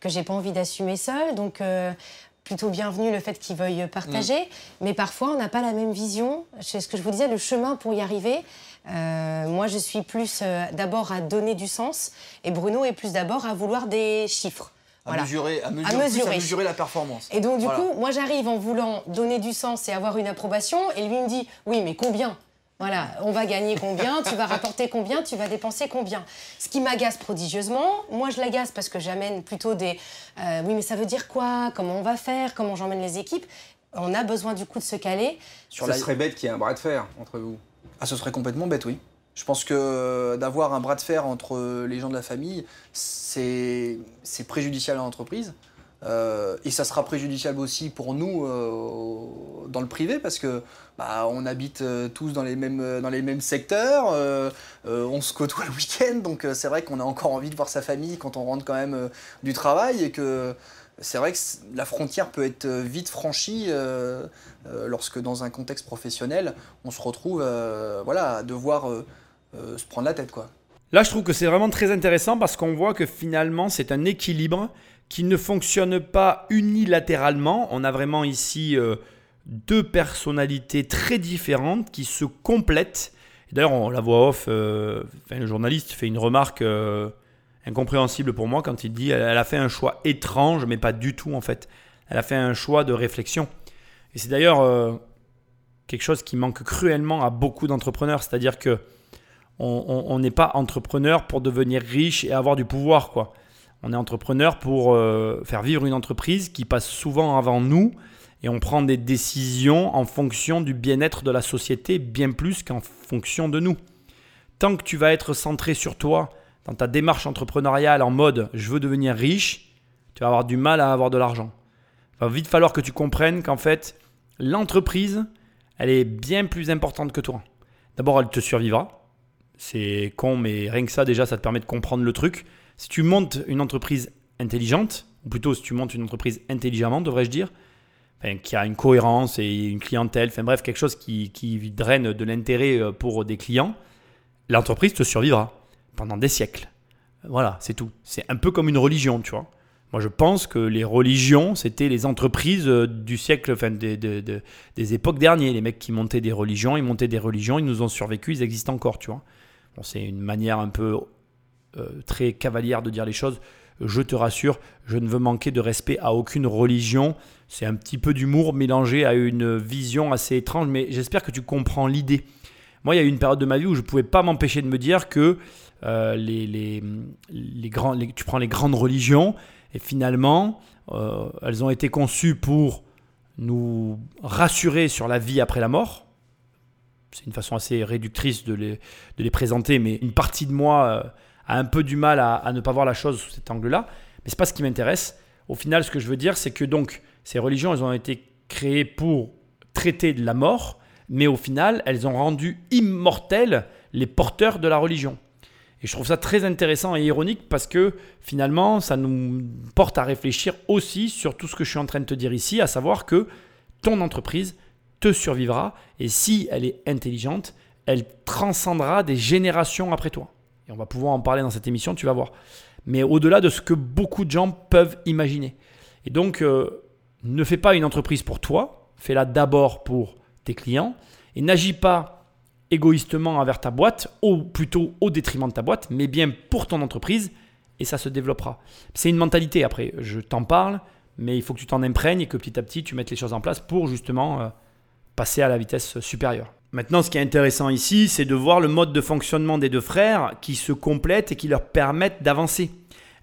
que j'ai pas envie d'assumer seule. Donc, plutôt bienvenu le fait qu'il veuille partager. Mais parfois, on n'a pas la même vision. C'est ce que je vous disais, le chemin pour y arriver. Euh, moi, je suis plus euh, d'abord à donner du sens et Bruno est plus d'abord à vouloir des chiffres. À Voilà. mesurer, à mesurer, À plus, à mesurer. mesurer la performance. Et donc, du Voilà. coup, moi, j'arrive en voulant donner du sens et avoir une approbation, et lui il me dit Oui, mais combien? Voilà, on va gagner combien Tu vas rapporter combien Tu vas dépenser combien Ce qui m'agace prodigieusement. Moi, je l'agace parce que j'amène plutôt des euh, Oui, mais ça veut dire quoi? Comment on va faire? Comment j'emmène les équipes? On a besoin du coup de se caler. Sur Ça la- serait bête qu'il y ait un bras de fer entre vous. Ah, ce serait complètement bête, oui. Je pense que d'avoir un bras de fer entre les gens de la famille, c'est c'est préjudicial à l'entreprise. Euh, et ça sera préjudiciable aussi pour nous euh, dans le privé parce que bah, on habite euh, tous dans les mêmes, dans les mêmes secteurs, on se côtoie le week-end, donc c'est vrai qu'on a encore envie de voir sa famille quand on rentre quand même du travail et que c'est vrai que la frontière peut être vite franchie lorsque dans un contexte professionnel, on se retrouve voilà, à devoir se prendre la tête. Quoi. Là, je trouve que c'est vraiment très intéressant parce qu'on voit que finalement, c'est un équilibre qui ne fonctionne pas unilatéralement. On a vraiment ici euh, deux personnalités très différentes qui se complètent. D'ailleurs, on la voix off, euh, le journaliste fait une remarque euh, incompréhensible pour moi quand il dit elle, a fait un choix étrange, mais pas du tout en fait. Elle a fait un choix de réflexion. Et c'est d'ailleurs quelque chose qui manque cruellement à beaucoup d'entrepreneurs, c'est-à-dire que on n'est pas entrepreneur pour devenir riche et avoir du pouvoir, quoi. On est entrepreneur pour euh, faire vivre une entreprise qui passe souvent avant nous et on prend des décisions en fonction du bien-être de la société bien plus qu'en fonction de nous. Tant que tu vas être centré sur toi dans ta démarche entrepreneuriale en mode je veux devenir riche, tu vas avoir du mal à avoir de l'argent. Il va vite falloir que tu comprennes qu'en fait, l'entreprise, elle est bien plus importante que toi. D'abord, elle te survivra. C'est con, mais rien que ça, déjà, ça te permet de comprendre le truc. Si tu montes une entreprise intelligente, ou plutôt si tu montes une entreprise intelligemment, devrais-je dire, qui a une cohérence et une clientèle, enfin bref, quelque chose qui, qui draine de l'intérêt euh, pour des clients, l'entreprise te survivra pendant des siècles. Voilà, c'est tout. C'est un peu comme une religion, tu vois. Moi, je pense que les religions, c'était les entreprises euh, du siècle, enfin, des, des- des- époques dernières. Les mecs qui montaient des religions, ils montaient des religions, ils nous ont survécu, ils existent encore, tu vois. Bon, c'est une manière un peu très cavalière de dire les choses. Je te rassure, je ne veux manquer de respect à aucune religion. C'est un petit peu d'humour mélangé à une vision assez étrange, mais j'espère que tu comprends l'idée. Moi, il y a eu une période de ma vie où je ne pouvais pas m'empêcher de me dire que euh, les, les, les tu prends les grandes religions et finalement, euh, elles ont été conçues pour nous rassurer sur la vie après la mort. C'est une façon assez réductrice de les, de présenter, mais une partie de moi euh, a un peu du mal à, à ne pas voir la chose sous cet angle-là. Mais c'est pas ce qui m'intéresse. Au final, ce que je veux dire, c'est que donc ces religions, elles ont été créées pour traiter de la mort, mais au final, elles ont rendu immortels les porteurs de la religion. Et je trouve ça très intéressant et ironique parce que finalement, ça nous porte à réfléchir aussi sur tout ce que je suis en train de te dire ici, à savoir que ton entreprise te survivra et si elle est intelligente, elle transcendra des générations après toi. On va pouvoir en parler dans cette émission, tu vas voir. Mais au-delà de ce que beaucoup de gens peuvent imaginer. Et donc, euh, ne fais pas une entreprise pour toi, fais-la d'abord pour tes clients et n'agis pas égoïstement envers ta boîte, ou plutôt au détriment de ta boîte, mais bien pour ton entreprise, et ça se développera. C'est une mentalité, après, je t'en parle, mais il faut que tu t'en imprègnes et que petit à petit, tu mettes les choses en place pour justement euh, passer à la vitesse supérieure. Maintenant, ce qui est intéressant ici, c'est de voir le mode de fonctionnement des deux frères qui se complètent et qui leur permettent d'avancer.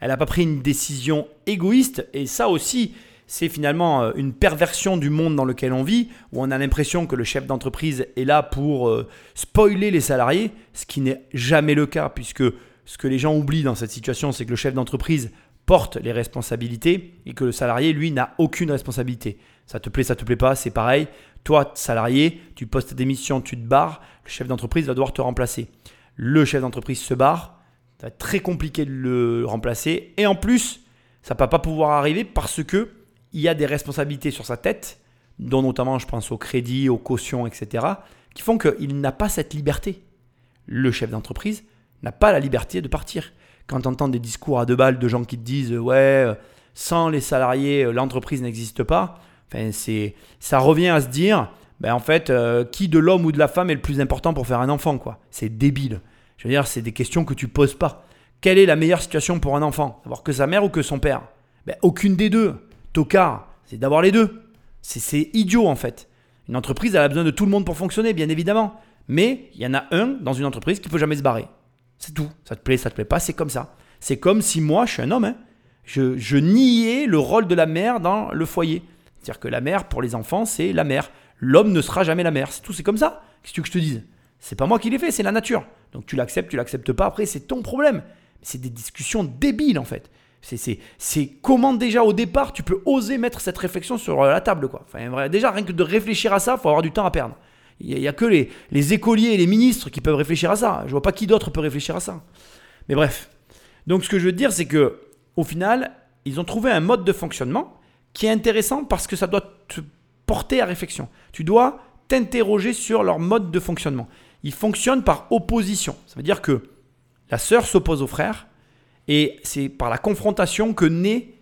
Elle n'a pas pris une décision égoïste, et ça aussi, c'est finalement euh, une perversion du monde dans lequel on vit, où on a l'impression que le chef d'entreprise est là pour euh, spoiler les salariés, ce qui n'est jamais le cas, puisque ce que les gens oublient dans cette situation, c'est que le chef d'entreprise porte les responsabilités et que le salarié, lui, n'a aucune responsabilité. Ça te plaît, ça te plaît pas, c'est pareil. Toi, salarié, tu postes ta démission, tu te barres, le chef d'entreprise va devoir te remplacer. Le chef d'entreprise se barre, ça très compliqué de le remplacer, et en plus, ça ne va pas pouvoir arriver parce que il y a des responsabilités sur sa tête, dont notamment je pense au crédit, aux cautions, etc., qui font qu'il n'a pas cette liberté. Le chef d'entreprise n'a pas la liberté de partir. Quand tu entends des discours à deux balles de gens qui te disent ouais, euh, sans les salariés, euh, l'entreprise n'existe pas, c'est, ça revient à se dire ben en fait, euh, qui de l'homme ou de la femme est le plus important pour faire un enfant quoi C'est débile. Je veux dire, c'est des questions que tu poses pas. Quelle est la meilleure situation pour un enfant? Avoir que sa mère ou que son père? Ben, Aucune des deux. Tocard, c'est d'avoir les deux. C'est, idiot en fait. Une entreprise, elle a besoin de tout le monde pour fonctionner, bien évidemment. Mais il y en a un dans une entreprise qui peut jamais se barrer. C'est tout. Ça te plaît, ça te plaît pas, c'est comme ça. C'est comme si moi, je suis un homme, hein, je niais le rôle de la mère dans le foyer. C'est-à-dire que la mère, pour les enfants, c'est la mère. L'homme ne sera jamais la mère. C'est tout, c'est comme ça. Qu'est-ce que tu veux que je te dise? C'est pas moi qui l'ai fait, c'est la nature. Donc tu l'acceptes, tu l'acceptes pas, après, c'est ton problème. C'est des discussions débiles, en fait. C'est- comment déjà au départ tu peux oser mettre cette réflexion sur la table. Quoi. Enfin, déjà, rien que de réfléchir à ça, faut avoir du temps à perdre. Il n'y a, que les, les écoliers et les ministres qui peuvent réfléchir à ça. Je vois pas qui d'autre peut réfléchir à ça. Mais bref. Donc ce que je veux dire, c'est que au final, ils ont trouvé un mode de fonctionnement qui est intéressant parce que ça doit te porter à réflexion. Tu dois t'interroger sur leur mode de fonctionnement. Ils fonctionnent par opposition. Ça veut dire que la sœur s'oppose au frère et c'est par la confrontation que naît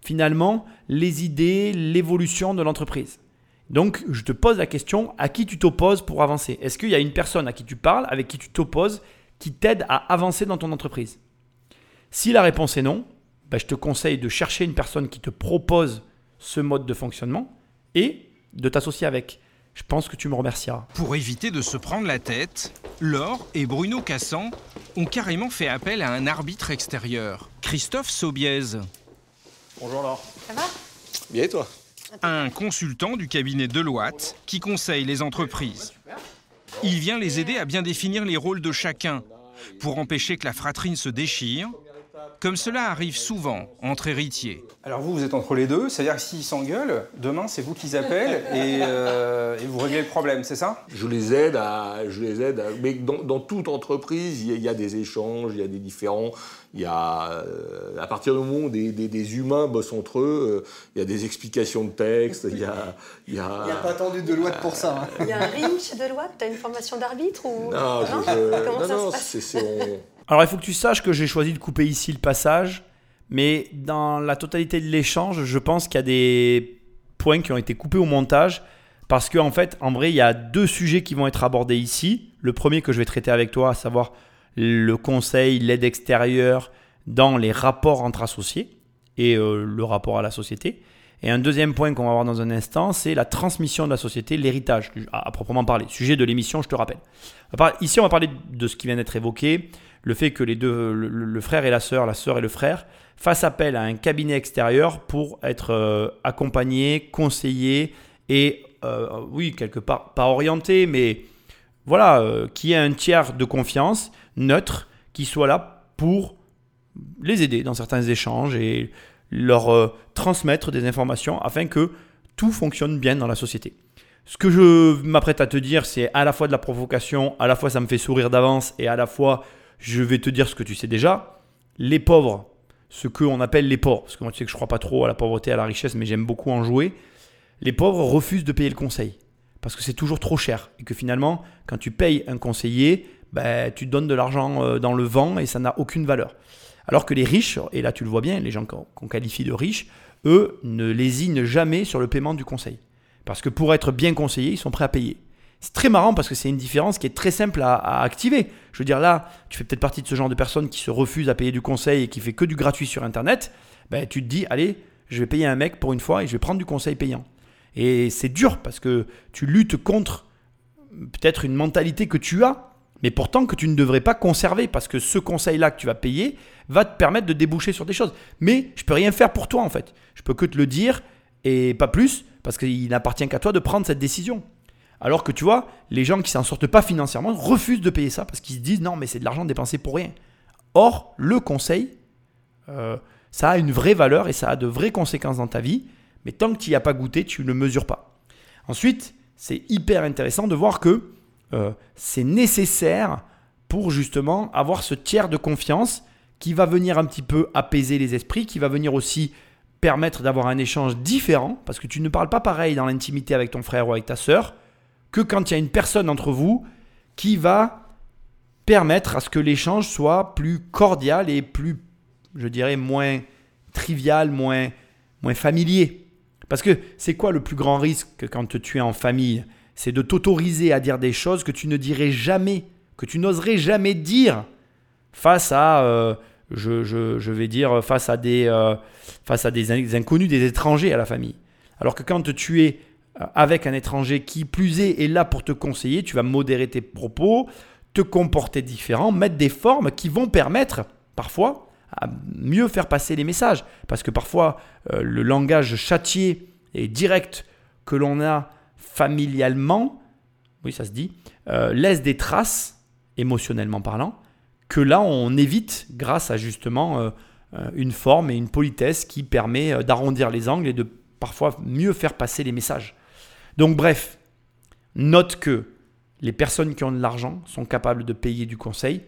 finalement les idées, l'évolution de l'entreprise. Donc, je te pose la question, à qui tu t'opposes pour avancer? Est-ce qu'il y a une personne à qui tu parles, avec qui tu t'opposes, qui t'aide à avancer dans ton entreprise? Si la réponse est non, ben, je te conseille de chercher une personne qui te propose ce mode de fonctionnement et de t'associer avec. Je pense que tu me remercieras. Pour éviter de se prendre la tête, Laure et Bruno Cassan ont carrément fait appel à un arbitre extérieur, Christophe Sobiez, Bonjour Laure. Ça va? Bien et toi? Un consultant du cabinet Deloitte qui conseille les entreprises. Il vient les aider à bien définir les rôles de chacun pour empêcher que la fratrie ne se déchire, comme cela arrive souvent entre héritiers. Alors vous, vous êtes entre les deux, c'est-à-dire que s'ils s'engueulent, demain c'est vous qu'ils appellent et, euh, et vous réglez le problème, c'est ça? Je les aide à. Je les aide à- mais dans, dans toute entreprise, il y, a, il y a des échanges, il y a des différents. Il y a. euh, à partir du moment où des, des- des humains bossent entre eux, euh, il y a des explications de texte, il y a. Il y a, Il n'y a pas attendu de loi pour ça. hein. Il y a un ring chez Deloitte T'as une formation d'arbitre ou Non, je- Non je- Comment non, ça non, se passe? c'est- c'est- on- Alors il faut que tu saches que j'ai choisi de couper ici le passage, mais dans la totalité de l'échange, je pense qu'il y a des points qui ont été coupés au montage, parce qu'en en fait, en vrai, il y a deux sujets qui vont être abordés ici. Le premier que je vais traiter avec toi, à savoir le conseil, l'aide extérieure dans les rapports entre associés et euh, le rapport à la société. Et un deuxième point qu'on va voir dans un instant, c'est la transmission de la société, l'héritage, à, à proprement parler. Sujet de l'émission, je te rappelle. Ici, on va parler de ce qui vient d'être évoqué, le fait que les deux, le, frère et la sœur, la sœur et le frère, fassent appel à un cabinet extérieur pour être euh, accompagnés, conseillés et, euh, oui, quelque part, pas orientés, mais voilà, euh, qu'il y ait un tiers de confiance, neutre, qui soit là pour les aider dans certains échanges et leur transmettre des informations afin que tout fonctionne bien dans la société. Ce que je m'apprête à te dire, c'est à la fois de la provocation, à la fois ça me fait sourire d'avance et à la fois je vais te dire ce que tu sais déjà. Les pauvres, ce qu'on appelle les pauvres, parce que moi tu sais que je crois pas trop à la pauvreté, à la richesse, mais j'aime beaucoup en jouer. Les pauvres refusent de payer le conseil parce que c'est toujours trop cher et que finalement, quand tu payes un conseiller, ben, tu donnes de l'argent euh, dans le vent et ça n'a aucune valeur. Alors que les riches, et là tu le vois bien, les gens qu'on qualifie de riches, eux ne lésinent jamais sur le paiement du conseil. Parce que pour être bien conseillés, ils sont prêts à payer. C'est très marrant parce que c'est une différence qui est très simple à, activer. Je veux dire, là, tu fais peut-être partie de ce genre de personnes qui se refusent à payer du conseil et qui fait que du gratuit sur Internet. Ben, tu te dis, allez, je vais payer un mec pour une fois et je vais prendre du conseil payant. Et c'est dur parce que tu luttes contre peut-être une mentalité que tu as, mais pourtant que tu ne devrais pas conserver parce que ce conseil-là que tu vas payer va te permettre de déboucher sur des choses. Mais je peux rien faire pour toi en fait. Je peux que te le dire et pas plus parce qu'il n'appartient qu'à toi de prendre cette décision. Alors que tu vois, les gens qui s'en sortent pas financièrement refusent de payer ça parce qu'ils se disent non mais c'est de l'argent dépensé pour rien. Or, le conseil, euh, ça a une vraie valeur et ça a de vraies conséquences dans ta vie, mais tant que tu n'y as pas goûté, tu ne mesures pas. Ensuite, c'est hyper intéressant de voir que euh, c'est nécessaire pour justement avoir ce tiers de confiance qui va venir un petit peu apaiser les esprits, qui va venir aussi permettre d'avoir un échange différent, parce que tu ne parles pas pareil dans l'intimité avec ton frère ou avec ta sœur, que quand il y a une personne entre vous qui va permettre à ce que l'échange soit plus cordial et plus, je dirais, moins trivial, moins, moins familier. Parce que c'est quoi le plus grand risque quand tu es en famille? C'est de t'autoriser à dire des choses que tu ne dirais jamais, que tu n'oserais jamais dire face à, euh, je, je- je vais dire, face à, des, euh, face à des in- inconnus, des étrangers à la famille. Alors que quand tu es avec un étranger qui plus est est là pour te conseiller, tu vas modérer tes propos, te comporter différent, mettre des formes qui vont permettre parfois à mieux faire passer les messages. Parce que parfois, euh, le langage châtié et direct que l'on a familialement, oui ça se dit, euh, laisse des traces, émotionnellement parlant, que là on évite grâce à justement euh, euh, une forme et une politesse qui permet euh, d'arrondir les angles et de parfois mieux faire passer les messages. Donc bref, note que les personnes qui ont de l'argent sont capables de payer du conseil.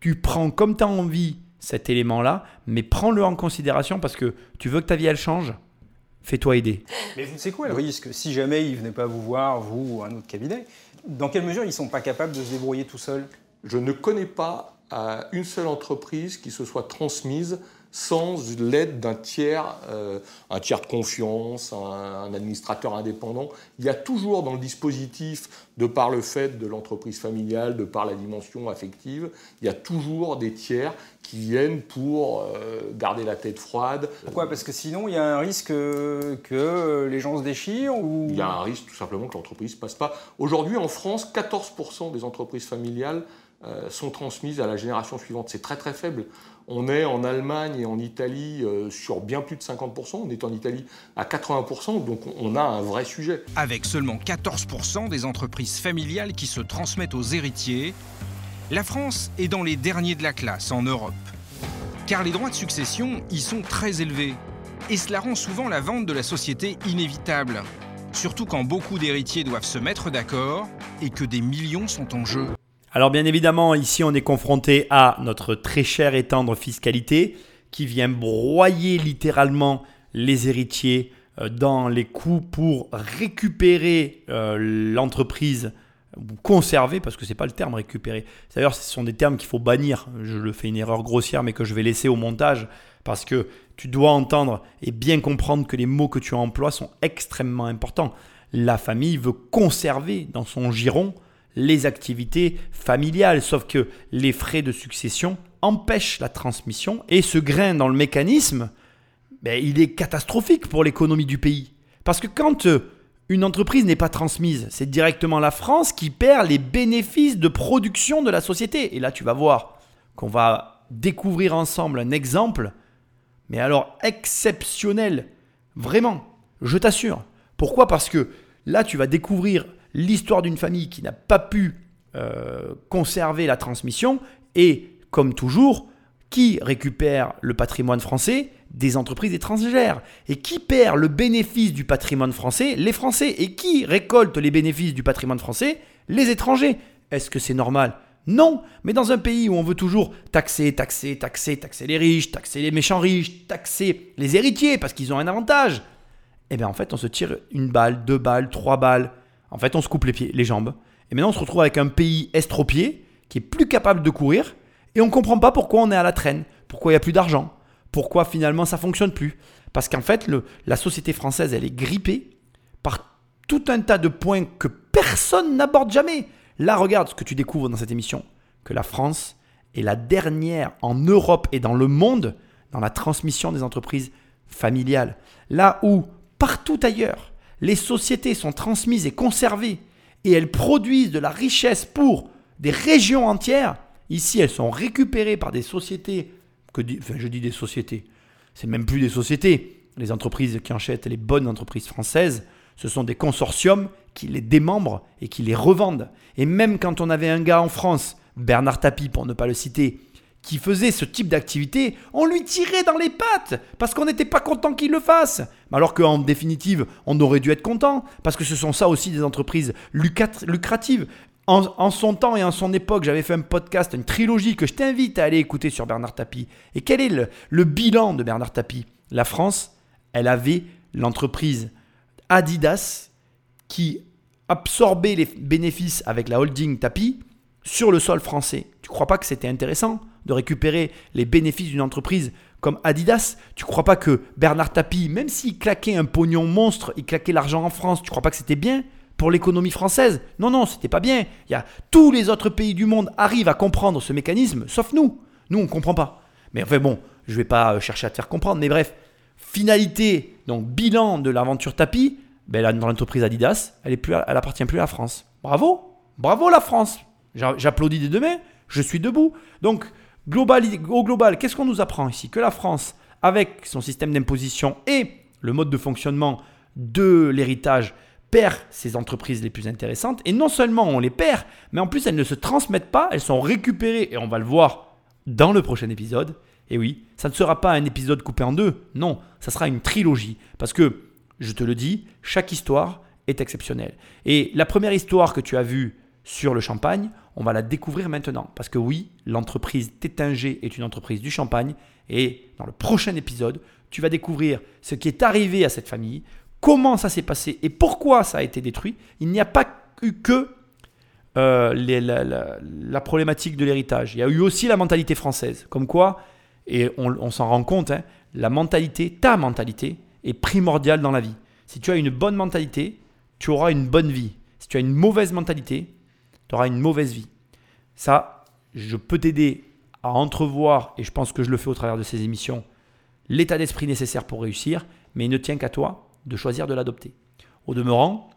Tu prends comme tu as envie cet élément-là, mais prends-le en considération parce que tu veux que ta vie elle change. Fais-toi aider. Mais vous savez quoi le risque Si jamais ils ne venaient pas vous voir, vous ou un autre cabinet, dans quelle mesure ils ne sont pas capables de se débrouiller tout seuls? Je ne connais pas à une seule entreprise qui se soit transmise sans l'aide d'un tiers, euh, un tiers de confiance, un, un administrateur indépendant. Il y a toujours dans le dispositif, de par le fait de l'entreprise familiale, de par la dimension affective, il y a toujours des tiers qui viennent pour euh, garder la tête froide. Pourquoi? Parce que sinon, il y a un risque euh, que les gens se déchirent ou... Il y a un risque tout simplement que l'entreprise ne passe pas. Aujourd'hui, en France, 14% des entreprises familiales sont transmises à la génération suivante. C'est très très faible. On est en Allemagne et en Italie euh, sur bien plus de 50%. On est en Italie à 80%. Donc on a un vrai sujet. Avec seulement 14% des entreprises familiales qui se transmettent aux héritiers, la France est dans les derniers de la classe en Europe. Car les droits de succession y sont très élevés. Et cela rend souvent la vente de la société inévitable. Surtout quand beaucoup d'héritiers doivent se mettre d'accord et que des millions sont en jeu. Alors bien évidemment, ici on est confronté à notre très chère et tendre fiscalité qui vient broyer littéralement les héritiers euh, dans les coûts pour récupérer euh, l'entreprise conserver, parce que c'est pas le terme récupérer. D'ailleurs, ce sont des termes qu'il faut bannir. Je le fais une erreur grossière, mais que je vais laisser au montage, parce que tu dois entendre et bien comprendre que les mots que tu emploies sont extrêmement importants. La famille veut conserver dans son giron les activités familiales, sauf que les frais de succession empêchent la transmission et ce grain dans le mécanisme, ben, il est catastrophique pour l'économie du pays. Parce que quand euh, une entreprise n'est pas transmise, c'est directement la France qui perd les bénéfices de production de la société. Et là, tu vas voir qu'on va découvrir ensemble un exemple, mais alors exceptionnel, vraiment, je t'assure. Pourquoi? Parce que là, tu vas découvrir l'histoire d'une famille qui n'a pas pu euh, conserver la transmission et, comme toujours, qui récupère le patrimoine français des entreprises étrangères et qui perd le bénéfice du patrimoine français les Français et qui récolte les bénéfices du patrimoine français les étrangers. Est-ce que c'est normal? Non, mais dans un pays où on veut toujours taxer, taxer, taxer, taxer les riches, taxer les méchants riches, taxer les héritiers parce qu'ils ont un avantage, eh bien en fait on se tire une balle, deux balles, trois balles. En fait on se coupe les pieds, les jambes. Et maintenant on se retrouve avec un pays estropié qui est plus capable de courir et on ne comprend pas pourquoi on est à la traîne, pourquoi il n'y a plus d'argent, pourquoi finalement ça fonctionne plus. Parce qu'en fait, la société française, elle est grippée par tout un tas de points que personne n'aborde jamais. Là, regarde ce que tu découvres dans cette émission, que la France est la dernière en Europe et dans le monde dans la transmission des entreprises familiales. Là où, partout ailleurs, les sociétés sont transmises et conservées et elles produisent de la richesse pour des régions entières, ici elles sont récupérées par des sociétés, que, enfin, je dis des sociétés, c'est même plus des sociétés, les entreprises qui achètent les bonnes entreprises françaises, ce sont des consortiums qui les démembrent et qui les revendent. Et même quand on avait un gars en France, Bernard Tapie pour ne pas le citer, qui faisait ce type d'activité, on lui tirait dans les pattes parce qu'on n'était pas content qu'il le fasse. Alors qu'en définitive, on aurait dû être content parce que ce sont ça aussi des entreprises lucratives. En, son temps et en son époque, j'avais fait un podcast, une trilogie que je t'invite à aller écouter sur Bernard Tapie. Et quel est le, le bilan de Bernard Tapie? La France elle avait l'entreprise Adidas qui absorbait les bénéfices avec la holding Tapi sur le sol français. Tu crois pas que c'était intéressant de récupérer les bénéfices d'une entreprise comme Adidas? Tu crois pas que Bernard Tapie, même s'il claquait un pognon monstre, il claquait l'argent en France, tu crois pas que c'était bien pour l'économie française? Non, non, c'était pas bien. Il y a tous les autres pays du monde arrivent à comprendre ce mécanisme, sauf nous. Nous, on ne comprend pas. Mais enfin bon, je vais pas euh, chercher à te faire comprendre. Mais bref, finalité, donc bilan de l'aventure tapis, ben, dans l'entreprise Adidas, elle est plus, elle appartient plus à la France. Bravo, bravo la France. J'applaudis des deux mains. Je suis debout. Donc global, au global, qu'est-ce qu'on nous apprend ici? Que la France, avec son système d'imposition et le mode de fonctionnement de l'héritage, perd ses entreprises les plus intéressantes. Et non seulement on les perd, mais en plus elles ne se transmettent pas, elles sont récupérées, et on va le voir dans le prochain épisode. Et oui, ça ne sera pas un épisode coupé en deux, non, ça sera une trilogie. Parce que, je te le dis, chaque histoire est exceptionnelle. Et la première histoire que tu as vue sur le champagne, on va la découvrir maintenant. Parce que oui, l'entreprise Tétinger est une entreprise du champagne. Et dans le prochain épisode, tu vas découvrir ce qui est arrivé à cette famille, comment ça s'est passé et pourquoi ça a été détruit. Il n'y a pas eu que euh, la, problématique de l'héritage. Il y a eu aussi la mentalité française. Comme quoi, et on, s'en rend compte, hein, la mentalité, ta mentalité, est primordiale dans la vie. Si tu as une bonne mentalité, tu auras une bonne vie. Si tu as une mauvaise mentalité, tu auras une mauvaise vie. Ça, je peux t'aider à entrevoir, et je pense que je le fais au travers de ces émissions, l'état d'esprit nécessaire pour réussir, mais il ne tient qu'à toi de choisir de l'adopter. Au demeurant,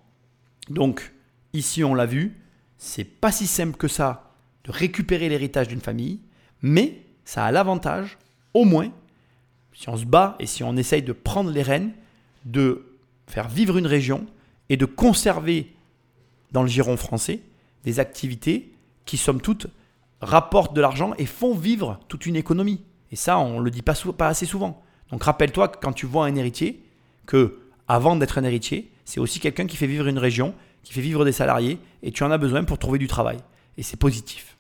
donc ici on l'a vu, c'est pas si simple que ça de récupérer l'héritage d'une famille, mais ça a l'avantage, au moins, si on se bat et si on essaye de prendre les rênes, de faire vivre une région et de conserver dans le giron français des activités qui, somme toute, rapportent de l'argent et font vivre toute une économie. Et ça, on ne le dit pas, assez souvent. Donc rappelle-toi que quand tu vois un héritier, que avant d'être un héritier, c'est aussi quelqu'un qui fait vivre une région, qui fait vivre des salariés, et tu en as besoin pour trouver du travail. Et c'est positif.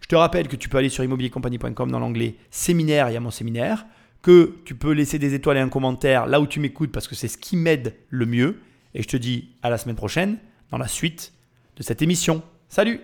Je te rappelle que tu peux aller sur immobiliercompagnie.com dans l'onglet séminaire, il y a mon séminaire, que tu peux laisser des étoiles et un commentaire là où tu m'écoutes parce que c'est ce qui m'aide le mieux. Et je te dis à la semaine prochaine dans la suite de cette émission. Salut